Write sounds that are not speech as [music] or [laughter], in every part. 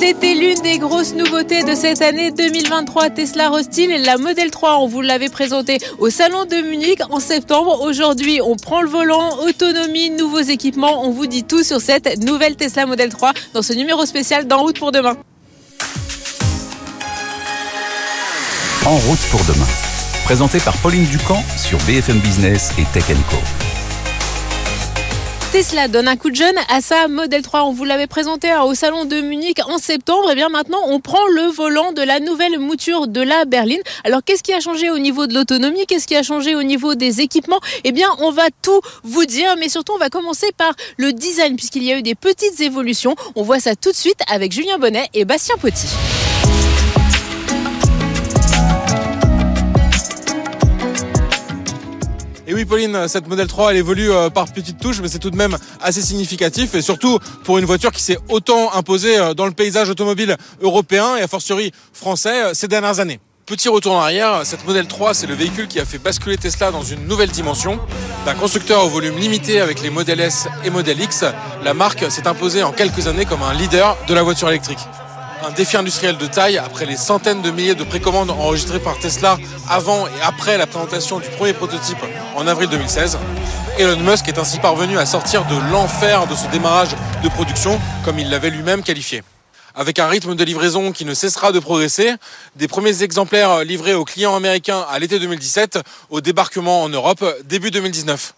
C'était l'une des grosses nouveautés de cette année 2023 Tesla Rostil, la Model 3. On vous l'avait présenté au salon de Munich en septembre. Aujourd'hui, on prend le volant, autonomie, nouveaux équipements. On vous dit tout sur cette nouvelle Tesla Model 3 dans ce numéro spécial d'En route pour demain. En route pour demain. Présenté par Pauline Ducamp sur BFM Business et Tech Co. Tesla donne un coup de jeune à sa Model 3. On vous l'avait présenté au salon de Munich en septembre. Et eh bien maintenant, on prend le volant de la nouvelle mouture de la berline. Alors qu'est-ce qui a changé au niveau de l'autonomie? Qu'est-ce qui a changé au niveau des équipements? Eh bien, on va tout vous dire, mais surtout, on va commencer par le design puisqu'il y a eu des petites évolutions. On voit ça tout de suite avec Julien Bonnet et Bastien Potti. Oui, Pauline, cette Model 3, elle évolue euh, par petites touches, mais c'est tout de même assez significatif. Et surtout pour une voiture qui s'est autant imposée euh, dans le paysage automobile européen et a fortiori français euh, ces dernières années. Petit retour en arrière, cette Model 3, c'est le véhicule qui a fait basculer Tesla dans une nouvelle dimension. D'un constructeur au volume limité avec les Model S et Model X, la marque s'est imposée en quelques années comme un leader de la voiture électrique un défi industriel de taille après les centaines de milliers de précommandes enregistrées par Tesla avant et après la présentation du premier prototype en avril 2016. Elon Musk est ainsi parvenu à sortir de l'enfer de ce démarrage de production, comme il l'avait lui-même qualifié. Avec un rythme de livraison qui ne cessera de progresser, des premiers exemplaires livrés aux clients américains à l'été 2017, au débarquement en Europe début 2019.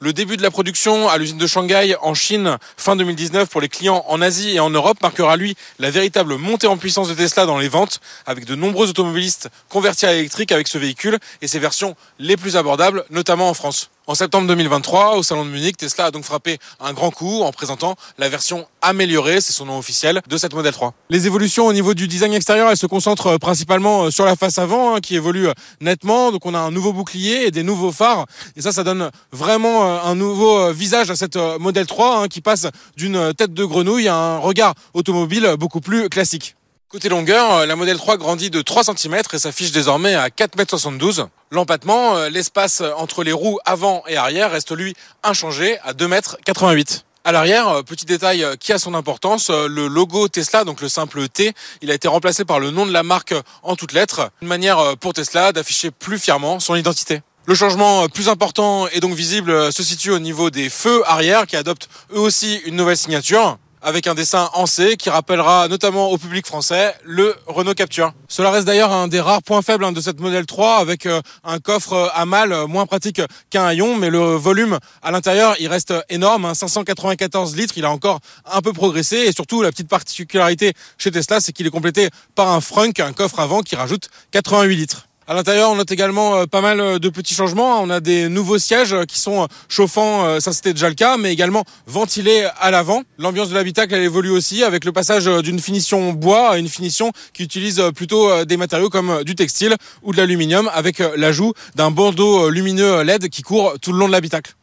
Le début de la production à l'usine de Shanghai en Chine fin 2019 pour les clients en Asie et en Europe marquera lui la véritable montée en puissance de Tesla dans les ventes avec de nombreux automobilistes convertis à l'électrique avec ce véhicule et ses versions les plus abordables notamment en France. En septembre 2023, au salon de Munich, Tesla a donc frappé un grand coup en présentant la version améliorée, c'est son nom officiel, de cette Model 3. Les évolutions au niveau du design extérieur, elles se concentrent principalement sur la face avant, hein, qui évolue nettement. Donc on a un nouveau bouclier et des nouveaux phares. Et ça, ça donne vraiment euh, un nouveau euh, visage à cette euh, Model 3, hein, qui passe d'une tête de grenouille à un regard automobile beaucoup plus classique. Côté longueur, la Model 3 grandit de 3 cm et s'affiche désormais à 4,72 m. L'empattement, euh, l'espace entre les roues avant et arrière reste lui inchangé à 2,88 m. À l'arrière, euh, petit détail euh, qui a son importance, le logo Tesla, donc le simple T, il a été remplacé par le nom de la marque en toutes lettres, une manière pour Tesla d'afficher plus fièrement son identité. Le changement plus important et donc visible se situe au niveau des feux arrière qui adoptent eux aussi une nouvelle signature avec un dessin en C qui rappellera notamment au public français le Renault Capture. Cela reste d'ailleurs un des rares points faibles hein, de cette modèle 3 avec euh, un coffre à mal euh, moins pratique qu'un haillon mais le volume à l'intérieur il reste énorme, 594 hein, litres, il a encore un peu progressé et surtout la petite particularité chez Tesla c'est qu'il est complété par un frunk, un coffre avant qui rajoute 88 litres. À l'intérieur, on note également euh, pas mal euh, de petits changements. On a des nouveaux sièges euh, qui sont chauffants, ça c'était déjà le cas, mais également ventilés à l'avant. L'ambiance de l'habitacle, évolue aussi avec le passage d'une finition bois à une finition qui utilise plutôt des matériaux comme du textile ou de l'aluminium avec l'ajout d'un bandeau lumineux LED qui court tout le long de l'habitacle.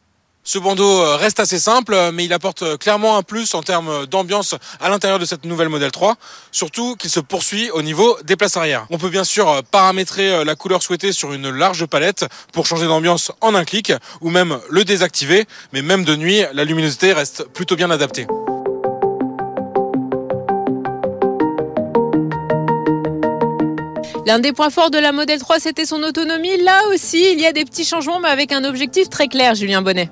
Ce bandeau euh, reste assez simple, euh, mais il apporte euh, clairement un plus en termes d'ambiance à l'intérieur de cette nouvelle modèle 3, surtout qu'il se poursuit au niveau des places arrière. On peut bien sûr paramétrer la couleur souhaitée sur une large palette pour changer d'ambiance en un clic, ou même le désactiver, mais même de nuit, la luminosité reste plutôt bien adaptée. L'un des points forts de la Model 3, c'était son autonomie. Là aussi, il y a des petits changements, mais avec un objectif très clair, Julien Bonnet.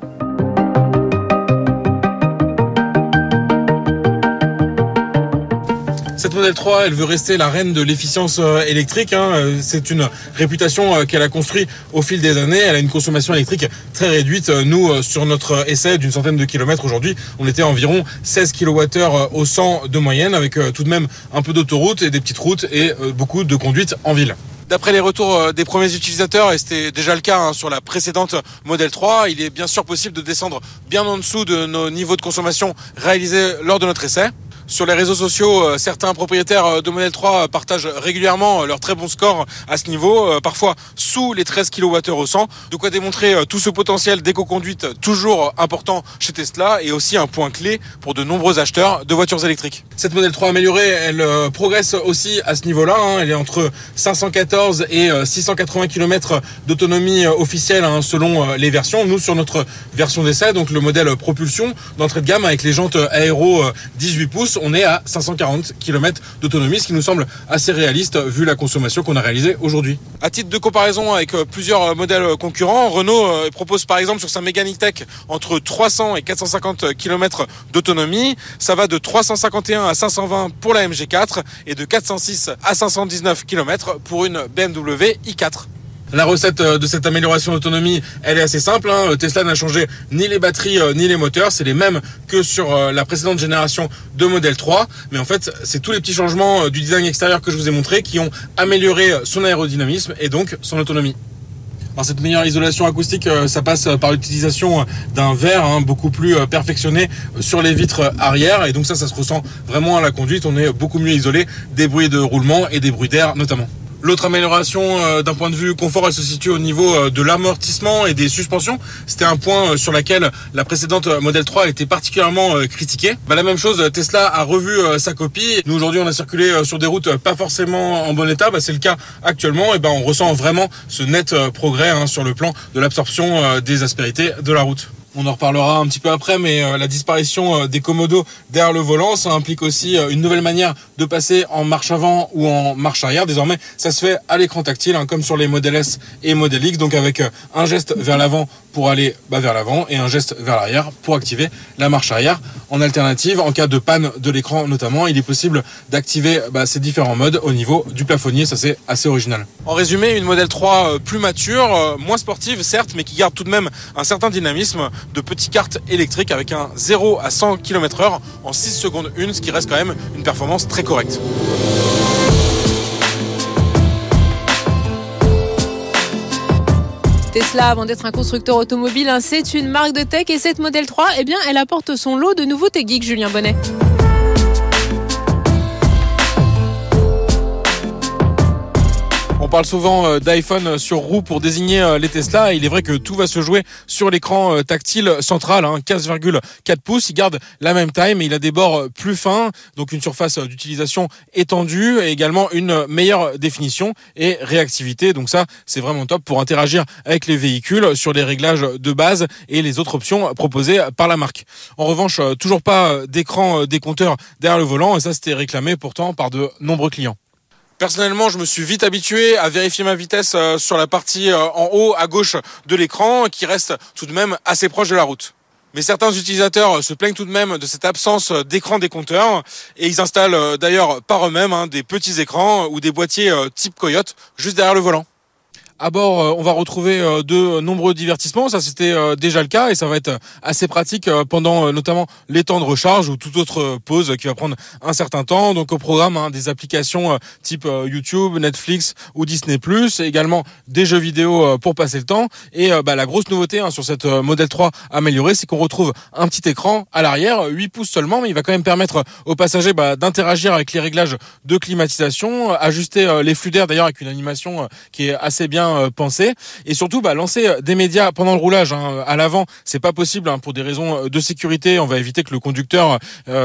Model 3, elle veut rester la reine de l'efficience euh, électrique. Hein. Euh, c'est une réputation euh, qu'elle a construite au fil des années. Elle a une consommation électrique très réduite. Nous, sur notre essai d'une centaine de kilomètres aujourd'hui, on était à environ 16 kWh au 100 de moyenne, avec tout de même un peu d'autoroute et des petites routes et beaucoup de conduite en ville. D'après les retours des premiers utilisateurs, et c'était déjà le cas hein, sur la précédente Model 3, il est bien sûr possible de descendre bien en dessous de nos niveaux de consommation réalisés lors de notre essai. Sur les réseaux sociaux, euh, certains propriétaires euh, de Model 3 partagent régulièrement euh, leur très bon score à ce niveau, parfois sous les 13 kWh au 100. De quoi démontrer tout ce potentiel d'éco-conduite toujours important chez Tesla et aussi un point clé pour de nombreux acheteurs de voitures électriques. Cette Model 3 améliorée, elle progresse aussi à ce niveau-là. Hein. Elle est entre 514 et 680 km d'autonomie officielle hein, selon les versions. Nous, sur notre version d'essai, donc le modèle propulsion d'entrée de gamme avec les jantes aéro 18 pouces, on est à 540 km d'autonomie, ce qui nous semble assez réaliste vu la consommation qu'on a réalisée aujourd'hui. À titre de comparaison avec euh, plusieurs euh, modèles concurrents, Renault euh, propose par exemple sur sa Mégane E-Tech entre 300 et 450 km d'autonomie. Ça va de 351 à 520 pour la MG4 et de 406 à 519 km pour une BMW i4. La recette euh, de cette amélioration d'autonomie, elle est assez simple. Hein. Tesla n'a changé ni les batteries euh, ni les moteurs. C'est les mêmes que sur euh, la précédente génération de Model 3. Mais en fait, c'est tous les petits changements du design extérieur que je vous ai montré qui ont amélioré son aérodynamisme et donc son autonomie. Cette meilleure isolation acoustique, ça passe par l'utilisation d'un verre hein, beaucoup plus perfectionné sur les vitres arrière. Et donc ça, ça se ressent vraiment à la conduite. On est beaucoup mieux isolé des bruits de roulement et des bruits d'air notamment. L'autre amélioration euh, d'un point de vue confort, elle se situe au niveau euh, de l'amortissement et des suspensions. C'était un point euh, sur lequel la précédente Model 3 était particulièrement critiquée. Bah, la même chose, Tesla a revu sa copie. Nous aujourd'hui, on a circulé sur des routes pas forcément en bon état. Bah, c'est le cas actuellement. Et ben, on ressent vraiment ce net progrès hein, sur le plan de l'absorption des aspérités de la route. On en reparlera un petit peu après, mais euh, la disparition euh, des commodos derrière le volant, ça implique aussi euh, une nouvelle manière de passer en marche avant ou en marche arrière. Désormais, ça se fait à l'écran tactile, hein, comme sur les Model S et Model X, donc avec un geste vers l'avant pour aller bah, vers l'avant et un geste vers l'arrière pour activer la marche arrière. En alternative, en cas de panne de l'écran notamment, il est possible d'activer bah, ces différents modes au niveau du plafonnier. Ça, c'est assez original. En résumé, une Model 3 plus mature, moins sportive certes, mais qui garde tout de même un certain dynamisme de petites cartes électriques avec un 0 à 100 km heure en 6 secondes 1, ce qui reste quand même une performance très correcte. Tesla, avant d'être un constructeur automobile, hein, c'est une marque de tech et cette Model 3, eh bien, elle apporte son lot de nouveautés geeks, Julien Bonnet. Parle souvent euh, d'iPhone sur roue pour désigner euh, les Tesla. Il est vrai que tout va se jouer sur l'écran euh, tactile central, 15,4 hein, pouces. Il garde la même taille, mais il a des bords plus fins, donc une surface d'utilisation étendue et également une meilleure définition et réactivité. Donc ça, c'est vraiment top pour interagir avec les véhicules sur les réglages de base et les autres options proposées par la marque. En revanche, toujours pas d'écran décompteur derrière le volant et ça, c'était réclamé pourtant par de nombreux clients. Personnellement, je me suis vite habitué à vérifier ma vitesse euh, sur la partie euh, en haut à gauche de l'écran qui reste tout de même assez proche de la route. Mais certains utilisateurs se plaignent tout de même de cette absence d'écran décompteur et ils installent euh, d'ailleurs par eux-mêmes hein, des petits écrans ou des boîtiers type Coyote juste derrière le volant. À bord, euh, on va retrouver euh, de nombreux divertissements. Ça, c'était euh, déjà le cas et ça va être assez pratique pendant notamment les temps de recharge ou toute autre pause qui va prendre un certain temps. Donc, au programme, hein, des applications type YouTube, Netflix ou Disney+, également des jeux vidéo pour passer le temps. Et bah, la grosse nouveauté hein, sur cette Model 3 améliorée, c'est qu'on retrouve un petit écran à l'arrière, 8 pouces seulement, mais il va quand même permettre aux passagers bah, d'interagir avec les réglages de climatisation, ajuster les flux d'air d'ailleurs avec une animation qui est assez bien euh, pensé. Et surtout bah, lancer euh, des médias pendant le roulage hein, à l'avant c'est pas possible hein, pour des raisons euh, de sécurité. On va éviter que le conducteur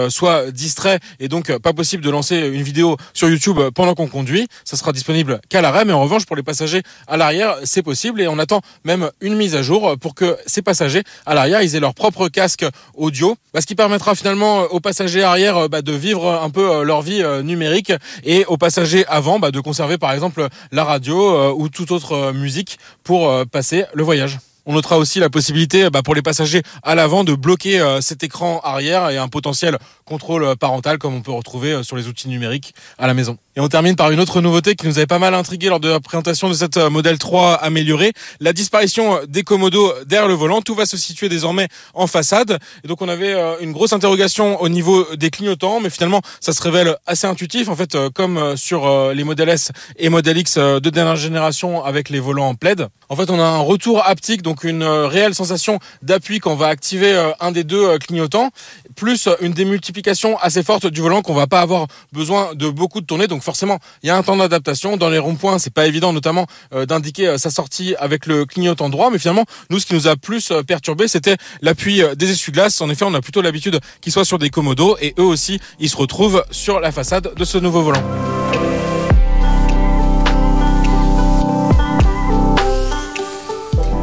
soit distrait et donc pas possible de lancer une vidéo sur YouTube pendant qu'on conduit. Ça sera disponible qu'à l'arrêt mais en revanche pour les passagers à l'arrière c'est possible. Et on attend même une mise à jour pour que ces passagers à l'arrière ils aient leur propre casque audio. Bah, ce qui permettra finalement aux passagers arrière bah, de vivre un peu leur vie numérique. Et aux passagers avant bah, de conserver par exemple la radio ou tout autre euh, musique pour euh, passer le voyage. On notera aussi la possibilité bah, pour les passagers à l'avant de bloquer euh, cet écran arrière et un potentiel contrôle parental comme on peut retrouver sur les outils numériques à la maison. Et on termine par une autre nouveauté qui nous avait pas mal intrigué lors de la présentation de cette euh, modèle 3 améliorée, la disparition des commodos derrière le volant. Tout va se situer désormais en façade. Et donc on avait euh, une grosse interrogation au niveau des clignotants, mais finalement ça se révèle assez intuitif. En fait, euh, comme sur les modèles S et modèle X de dernière génération avec les volants en plaid. En fait, on a un retour haptique, donc une réelle sensation d'appui quand on va activer un des deux clignotants, plus une démultiplication assez forte du volant qu'on va pas avoir besoin de beaucoup de tournées. Donc forcément, il y a un temps d'adaptation. Dans les ronds-points, c'est pas évident, notamment euh, d'indiquer euh, sa sortie avec le clignotant droit. Mais finalement, nous, ce qui nous a plus euh, perturbé, c'était l'appui des essuie-glaces. En effet, on a plutôt l'habitude qu'ils soient sur des commodos et eux aussi, ils se retrouvent sur la façade de ce nouveau volant.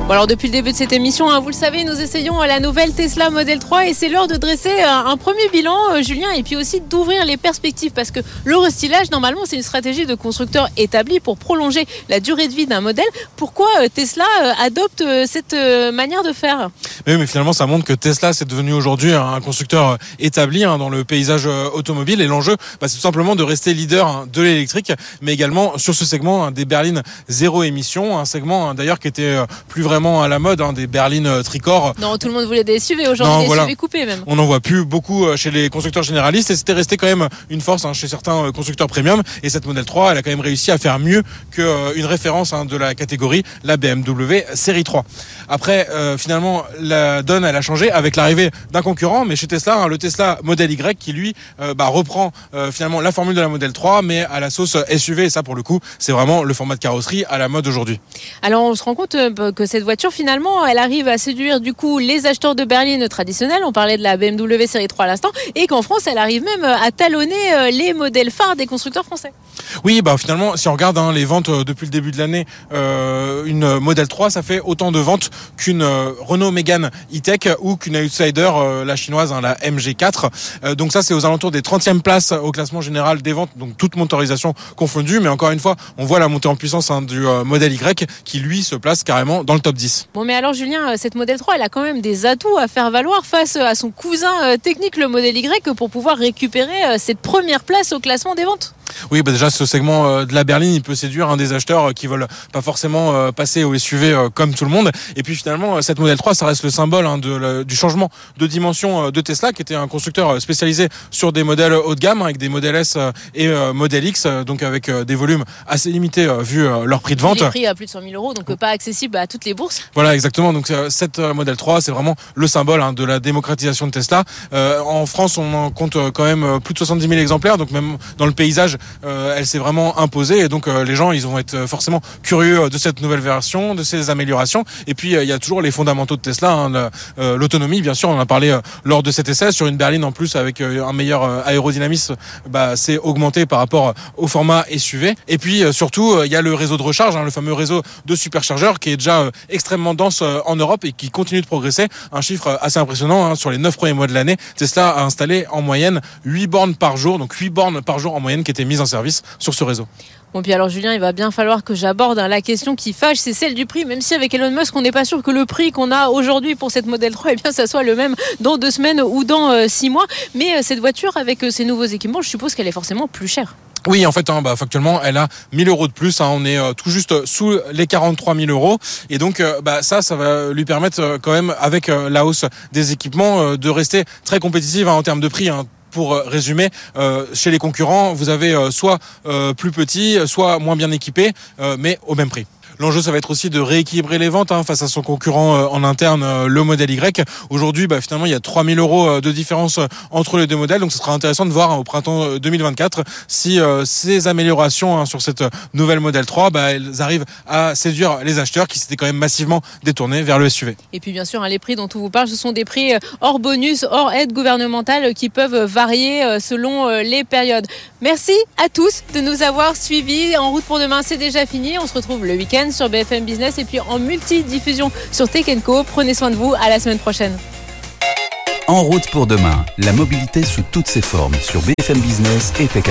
Alors depuis le début de cette émission, hein, vous le savez, nous essayons la nouvelle Tesla Model 3 et c'est l'heure de dresser un, un premier bilan, euh, Julien, et puis aussi d'ouvrir les perspectives parce que le restylage, normalement, c'est une stratégie de constructeur établie pour prolonger la durée de vie d'un modèle. Pourquoi euh, Tesla euh, adopte euh, cette euh, manière de faire? Mais, oui, mais finalement, ça montre que Tesla, c'est devenu aujourd'hui un constructeur euh, établi hein, dans le paysage euh, automobile. Et l'enjeu, bah, c'est tout simplement de rester leader hein, de l'électrique, mais également sur ce segment des berlines zéro émission, un segment d'ailleurs qui était euh, plus vraiment à la mode, hein, des berlines euh, tricorps. Non, tout le monde voulait des SUV aujourd'hui, des voilà. SUV coupés même. On n'en voit plus beaucoup euh, chez les constructeurs généralistes et c'était resté quand même une force hein, chez certains euh, constructeurs premium. Et cette Model 3, elle a quand même réussi à faire mieux qu'une référence hein, de la catégorie, la BMW Série 3. Après, euh, finalement, la donne, elle a changé avec l'arrivée d'un concurrent, mais chez Tesla, le Tesla Model Y qui lui euh, bah, reprend euh, finalement la formule de la Model 3, mais à la sauce SUV. Et ça, pour le coup, c'est vraiment le format de carrosserie à la mode aujourd'hui. Alors on se rend compte que cette voiture finalement elle arrive à séduire du coup les acheteurs de berline traditionnels, on parlait de la BMW série 3 à l'instant, et qu'en France elle arrive même à talonner euh, les modèles phares des constructeurs français. Oui, bah finalement, si on regarde hein, les ventes euh, depuis le début de l'année, euh, une Model 3, ça fait autant de ventes qu'une Renault Mégane E-Tech ou qu'une Outsider, la chinoise, hein, la MG4. Euh, donc ça, c'est aux alentours des 30e places au classement général des ventes, donc toute motorisation confondue. Mais encore une fois, on voit la montée en puissance hein, du modèle Y qui, lui, se place carrément dans le top 10. Bon mais alors Julien, euh, cette modèle 3 elle a quand même des atouts à faire valoir face à son cousin euh, technique le modèle Y pour pouvoir récupérer euh, cette première place au classement des ventes. Oui, bah déjà ce segment euh, de la berline, il peut séduire un des acheteurs euh, qui veulent pas forcément euh, passer au SUV comme tout le monde. Et puis finalement, cette Model 3, ça reste le symbole hein, de, le- du changement de dimension de Tesla, qui était un constructeur spécialisé sur des modèles haut de gamme, hein, avec des modèles S et Model X, donc avec des volumes assez limités vu leur prix de vente. Les prix à plus de 100 000 euros, donc pas accessible à toutes les bourses. Voilà, exactement. Donc cette Model 3, c'est vraiment le symbole hein, de la démocratisation de Tesla. Euh, en France, on en compte quand même plus de 70 000 exemplaires. Donc même dans le paysage, euh, elle s'est vraiment imposée. Et donc euh, les gens, ils vont être euh, forcément curieux de cette nouvelle version, de ces améliorations. Et puis il y a toujours les fondamentaux de Tesla, hein, l'autonomie, bien sûr. On en a parlé lors de cet essai sur une berline en plus avec un meilleur aérodynamisme. Bah, c'est augmenté par rapport au format SUV. Et puis surtout, il y a le réseau de recharge, hein, le fameux réseau de superchargeurs qui est déjà extrêmement dense en Europe et qui continue de progresser. Un chiffre assez impressionnant hein, sur les 9 premiers mois de l'année. Tesla a installé en moyenne 8 bornes par jour, donc 8 bornes par jour en moyenne qui étaient mises en service sur ce réseau. Bon puis alors Julien, il va bien falloir que j'aborde hein, la question qui fâche, c'est celle du prix. Même si avec Elon Musk, on n'est pas sûr que le prix qu'on a aujourd'hui pour cette Model 3, [laughs] eh bien ça soit le même dans deux semaines ou dans euh, six mois. Mais euh, cette voiture avec euh, ses nouveaux équipements, je suppose qu'elle est forcément plus chère. Oui, en fait, hein, bah, factuellement, elle a 1000 euros de plus. hein. on est euh, tout juste sous les 43 000 euros. Et donc, euh, bah, ça, ça va lui permettre euh, quand même, avec euh, la hausse des équipements, euh, de rester très compétitive hein, en termes de prix. Pour euh, résumer, euh, chez les concurrents, vous avez euh, soit plus petit, soit moins bien équipé, euh, mais au même prix. L'enjeu, ça va être aussi de rééquilibrer les ventes hein, face à son concurrent euh, en interne, euh, le modèle Y. Aujourd'hui, bah, finalement, il y a 3000 euros euh, de différence entre les deux modèles. Donc, ce sera intéressant de voir hein, au printemps euh, 2024 si ces améliorations hein, sur cette nouvelle modèle 3, bah, elles arrivent à séduire les acheteurs qui s'étaient quand même massivement détournés vers le SUV. Et puis bien sûr, hein, les prix dont on vous parle, ce sont des prix hors bonus, hors aide gouvernementale qui peuvent varier selon les périodes. Merci à tous de nous avoir suivis. En route pour demain, c'est déjà fini. On se retrouve le week-end sur BFM Business et puis en multi-diffusion sur Tech Co. Prenez soin de vous. À la semaine prochaine. En route pour demain, la mobilité sous toutes ses formes sur BFM Business et Tech.